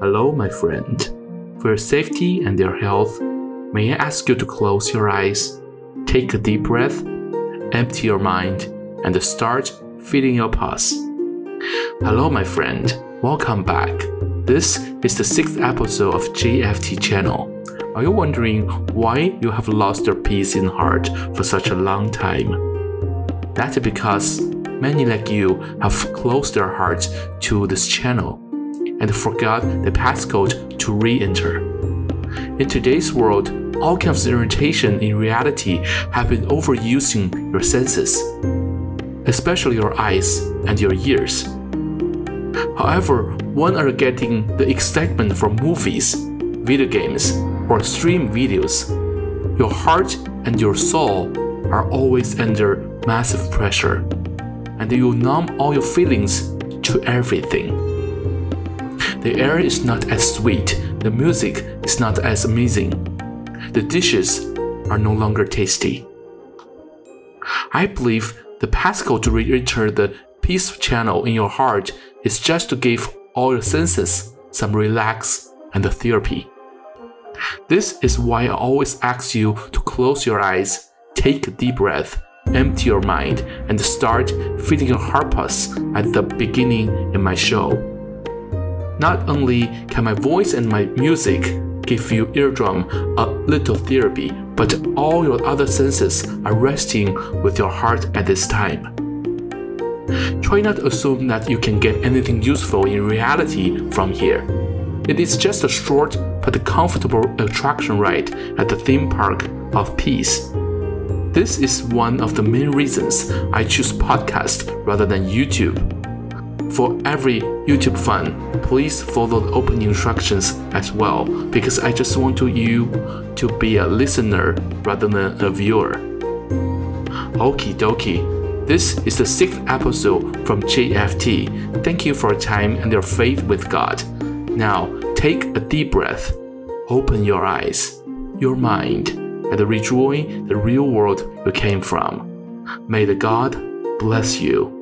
Hello, my friend. For your safety and your health, may I ask you to close your eyes, take a deep breath, empty your mind, and start feeling your pulse. Hello, my friend. Welcome back. This is the sixth episode of JFT channel. Are you wondering why you have lost your peace in heart for such a long time? That's because many like you have closed their hearts to this channel and forgot the passcode to re-enter. In today's world, all kinds of irritation in reality have been overusing your senses, especially your eyes and your ears. However, when are getting the excitement from movies, video games, or stream videos, your heart and your soul are always under massive pressure, and you numb all your feelings to everything. The air is not as sweet, the music is not as amazing, the dishes are no longer tasty. I believe the passcode to re-enter the peace channel in your heart is just to give all your senses some relax and therapy. This is why I always ask you to close your eyes, take a deep breath, empty your mind, and start feeling your heart pulse at the beginning in my show. Not only can my voice and my music give you eardrum a little therapy, but all your other senses are resting with your heart at this time. Try not to assume that you can get anything useful in reality from here. It is just a short but comfortable attraction ride at the theme park of peace. This is one of the main reasons I choose podcast rather than YouTube. For every YouTube fan, please follow the opening instructions as well because I just want to you to be a listener rather than a viewer. Okie dokie. This is the sixth episode from JFT. Thank you for your time and your faith with God. Now, take a deep breath, open your eyes, your mind, and rejoin the real world you came from. May the God bless you.